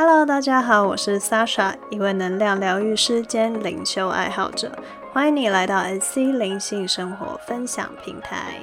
Hello，大家好，我是 Sasha，一位能量疗愈师兼灵修爱好者，欢迎你来到 SC 灵性生活分享平台。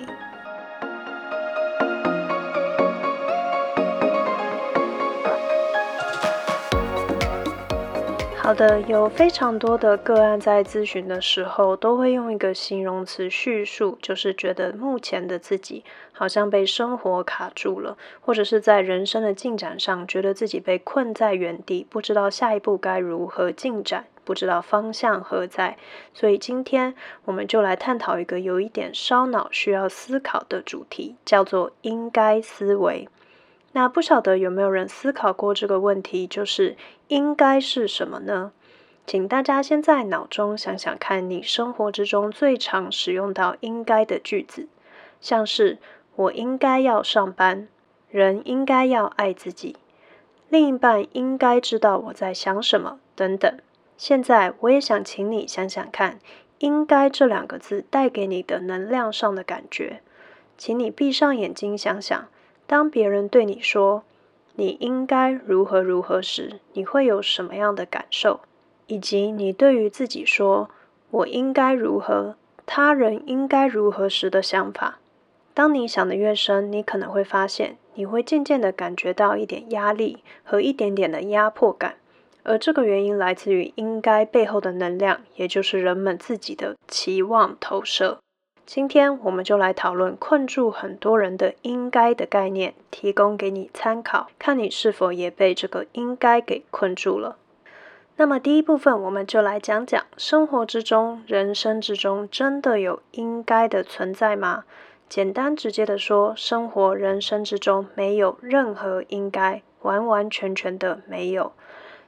好的，有非常多的个案在咨询的时候，都会用一个形容词叙述，就是觉得目前的自己好像被生活卡住了，或者是在人生的进展上，觉得自己被困在原地，不知道下一步该如何进展，不知道方向何在。所以今天我们就来探讨一个有一点烧脑、需要思考的主题，叫做应该思维。那不晓得有没有人思考过这个问题，就是应该是什么呢？请大家先在脑中想想看，你生活之中最常使用到应该的句子，像是我应该要上班，人应该要爱自己，另一半应该知道我在想什么等等。现在我也想请你想想看，应该这两个字带给你的能量上的感觉，请你闭上眼睛想想。当别人对你说“你应该如何如何”时，你会有什么样的感受？以及你对于自己说“我应该如何，他人应该如何”时的想法？当你想的越深，你可能会发现，你会渐渐的感觉到一点压力和一点点的压迫感，而这个原因来自于“应该”背后的能量，也就是人们自己的期望投射。今天我们就来讨论困住很多人的“应该”的概念，提供给你参考，看你是否也被这个“应该”给困住了。那么第一部分，我们就来讲讲生活之中、人生之中，真的有“应该”的存在吗？简单直接的说，生活、人生之中没有任何“应该”，完完全全的没有。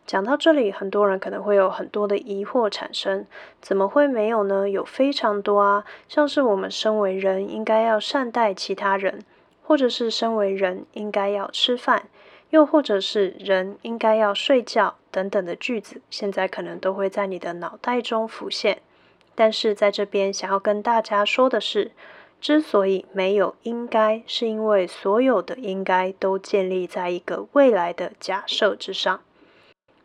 讲到这里，很多人可能会有很多的疑惑产生：怎么会没有呢？有非常多啊，像是我们身为人应该要善待其他人，或者是身为人应该要吃饭，又或者是人应该要睡觉等等的句子，现在可能都会在你的脑袋中浮现。但是在这边想要跟大家说的是，之所以没有应该，是因为所有的应该都建立在一个未来的假设之上。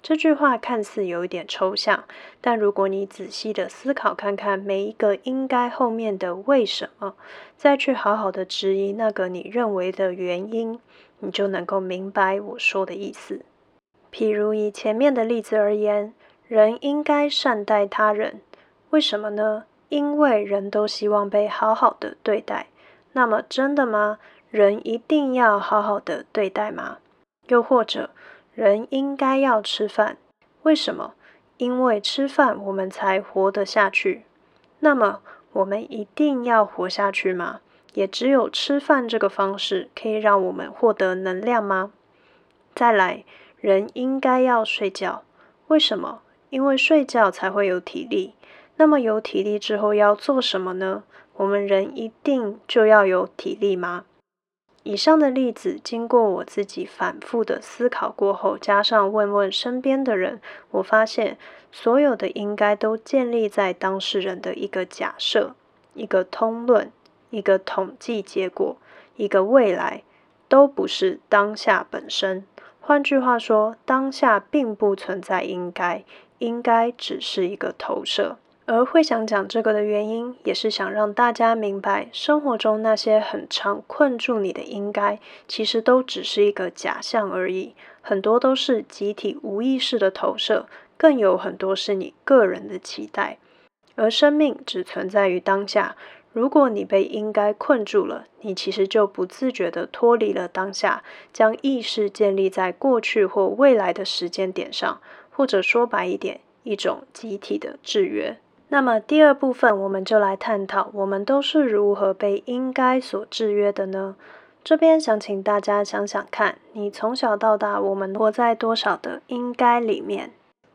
这句话看似有一点抽象，但如果你仔细的思考看看每一个应该后面的为什么，再去好好的质疑那个你认为的原因，你就能够明白我说的意思。譬如以前面的例子而言，人应该善待他人，为什么呢？因为人都希望被好好的对待。那么真的吗？人一定要好好的对待吗？又或者？人应该要吃饭，为什么？因为吃饭我们才活得下去。那么我们一定要活下去吗？也只有吃饭这个方式可以让我们获得能量吗？再来，人应该要睡觉，为什么？因为睡觉才会有体力。那么有体力之后要做什么呢？我们人一定就要有体力吗？以上的例子，经过我自己反复的思考过后，加上问问身边的人，我发现所有的应该都建立在当事人的一个假设、一个通论、一个统计结果、一个未来，都不是当下本身。换句话说，当下并不存在应该，应该只是一个投射。而会想讲这个的原因，也是想让大家明白，生活中那些很常困住你的应该，其实都只是一个假象而已，很多都是集体无意识的投射，更有很多是你个人的期待。而生命只存在于当下，如果你被应该困住了，你其实就不自觉地脱离了当下，将意识建立在过去或未来的时间点上，或者说白一点，一种集体的制约。那么第二部分，我们就来探讨，我们都是如何被应该所制约的呢？这边想请大家想想看，你从小到大，我们活在多少的应该里面？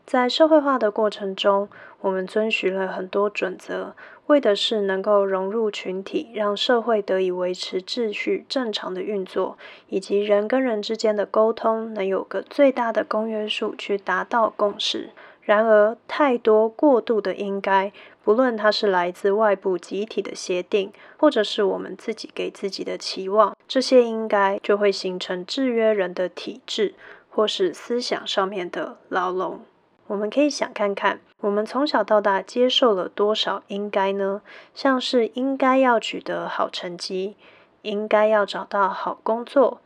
在社会化的过程中，我们遵循了很多准则，为的是能够融入群体，让社会得以维持秩序、正常的运作，以及人跟人之间的沟通能有个最大的公约数，去达到共识。然而，太多过度的应该，不论它是来自外部集体的协定，或者是我们自己给自己的期望，这些应该就会形成制约人的体制，或是思想上面的牢笼。我们可以想看看，我们从小到大接受了多少应该呢？像是应该要取得好成绩，应该要找到好工作，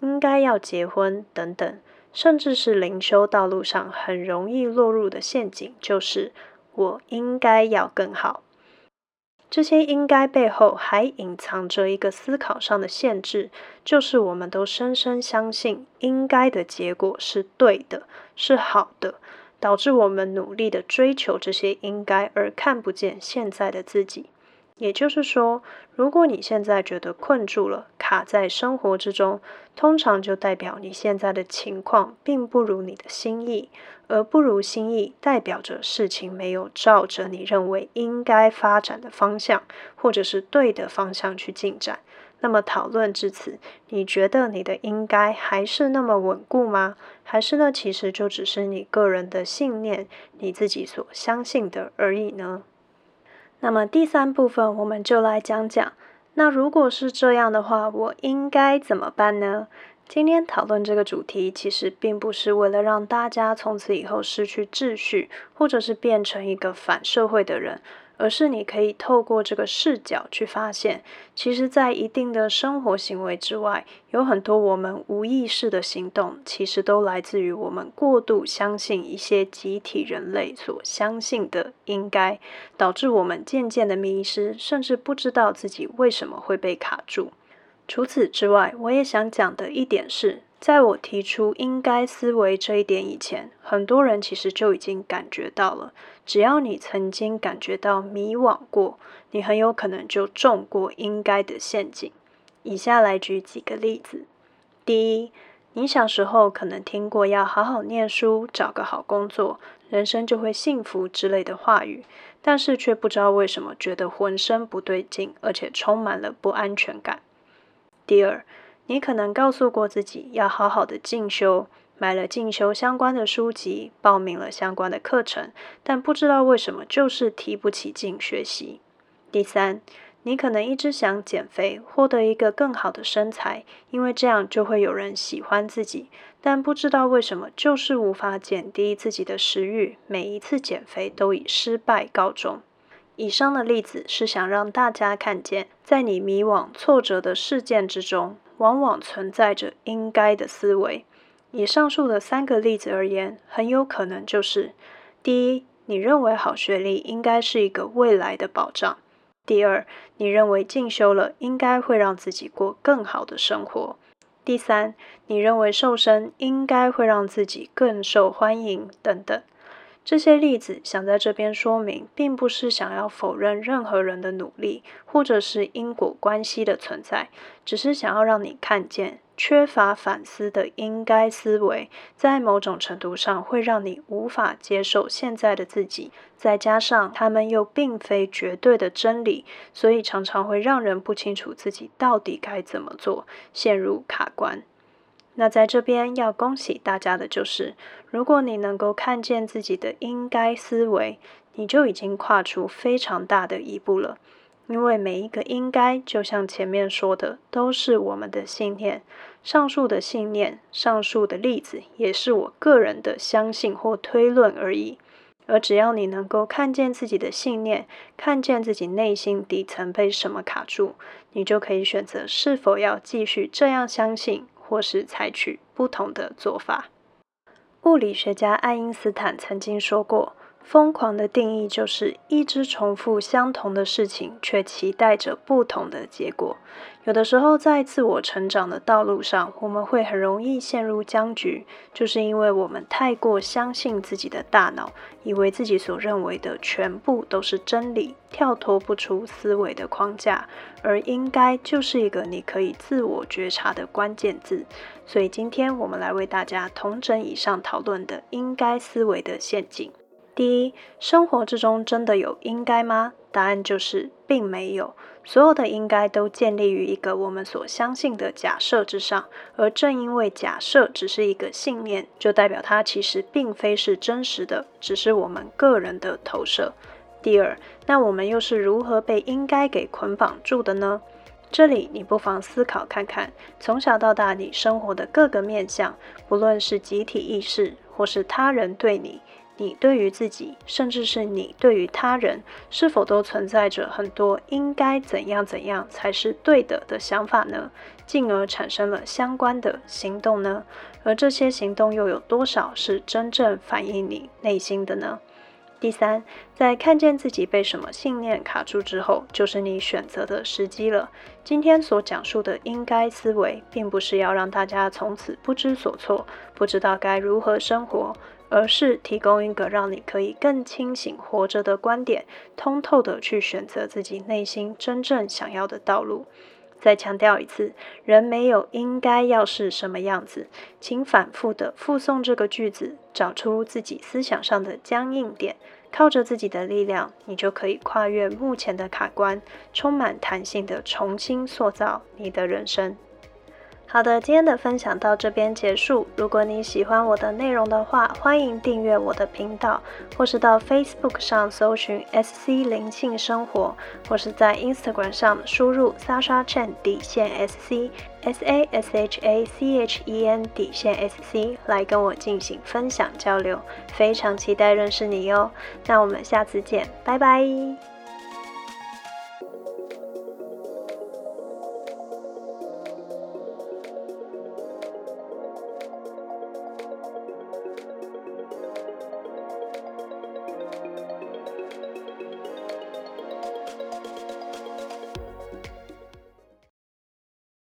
应该要结婚等等，甚至是灵修道路上很容易落入的陷阱，就是我应该要更好。这些应该背后还隐藏着一个思考上的限制，就是我们都深深相信应该的结果是对的，是好的。导致我们努力的追求这些应该，而看不见现在的自己。也就是说，如果你现在觉得困住了，卡在生活之中，通常就代表你现在的情况并不如你的心意，而不如心意代表着事情没有照着你认为应该发展的方向，或者是对的方向去进展。那么讨论至此，你觉得你的应该还是那么稳固吗？还是呢，其实就只是你个人的信念，你自己所相信的而已呢？那么第三部分，我们就来讲讲，那如果是这样的话，我应该怎么办呢？今天讨论这个主题，其实并不是为了让大家从此以后失去秩序，或者是变成一个反社会的人。而是你可以透过这个视角去发现，其实，在一定的生活行为之外，有很多我们无意识的行动，其实都来自于我们过度相信一些集体人类所相信的应该，导致我们渐渐的迷失，甚至不知道自己为什么会被卡住。除此之外，我也想讲的一点是。在我提出应该思维这一点以前，很多人其实就已经感觉到了。只要你曾经感觉到迷惘过，你很有可能就中过应该的陷阱。以下来举几个例子：第一，你小时候可能听过要好好念书、找个好工作，人生就会幸福之类的话语，但是却不知道为什么觉得浑身不对劲，而且充满了不安全感。第二，你可能告诉过自己要好好的进修，买了进修相关的书籍，报名了相关的课程，但不知道为什么就是提不起劲学习。第三，你可能一直想减肥，获得一个更好的身材，因为这样就会有人喜欢自己，但不知道为什么就是无法减低自己的食欲，每一次减肥都以失败告终。以上的例子是想让大家看见，在你迷惘、挫折的事件之中。往往存在着应该的思维。以上述的三个例子而言，很有可能就是：第一，你认为好学历应该是一个未来的保障；第二，你认为进修了应该会让自己过更好的生活；第三，你认为瘦身应该会让自己更受欢迎等等。这些例子想在这边说明，并不是想要否认任何人的努力，或者是因果关系的存在，只是想要让你看见，缺乏反思的应该思维，在某种程度上会让你无法接受现在的自己，再加上他们又并非绝对的真理，所以常常会让人不清楚自己到底该怎么做，陷入卡关。那在这边要恭喜大家的就是，如果你能够看见自己的应该思维，你就已经跨出非常大的一步了。因为每一个应该，就像前面说的，都是我们的信念。上述的信念，上述的例子，也是我个人的相信或推论而已。而只要你能够看见自己的信念，看见自己内心底层被什么卡住，你就可以选择是否要继续这样相信。或是采取不同的做法。物理学家爱因斯坦曾经说过：“疯狂的定义就是一直重复相同的事情，却期待着不同的结果。”有的时候，在自我成长的道路上，我们会很容易陷入僵局，就是因为我们太过相信自己的大脑，以为自己所认为的全部都是真理，跳脱不出思维的框架。而应该就是一个你可以自我觉察的关键字。所以，今天我们来为大家统整以上讨论的应该思维的陷阱。第一，生活之中真的有应该吗？答案就是并没有。所有的应该都建立于一个我们所相信的假设之上，而正因为假设只是一个信念，就代表它其实并非是真实的，只是我们个人的投射。第二，那我们又是如何被应该给捆绑住的呢？这里你不妨思考看看，从小到大你生活的各个面向，不论是集体意识，或是他人对你，你对于自己，甚至是你对于他人，是否都存在着很多应该怎样怎样才是对的的想法呢？进而产生了相关的行动呢？而这些行动又有多少是真正反映你内心的呢？第三，在看见自己被什么信念卡住之后，就是你选择的时机了。今天所讲述的应该思维，并不是要让大家从此不知所措，不知道该如何生活，而是提供一个让你可以更清醒活着的观点，通透的去选择自己内心真正想要的道路。再强调一次，人没有应该要是什么样子，请反复的复诵这个句子，找出自己思想上的僵硬点，靠着自己的力量，你就可以跨越目前的卡关，充满弹性的重新塑造你的人生。好的，今天的分享到这边结束。如果你喜欢我的内容的话，欢迎订阅我的频道，或是到 Facebook 上搜寻 SC 灵性生活，或是在 Instagram 上输入 Sasha Chen 底线 SC S A S H A C H E N 底线 SC 来跟我进行分享交流。非常期待认识你哟。那我们下次见，拜拜。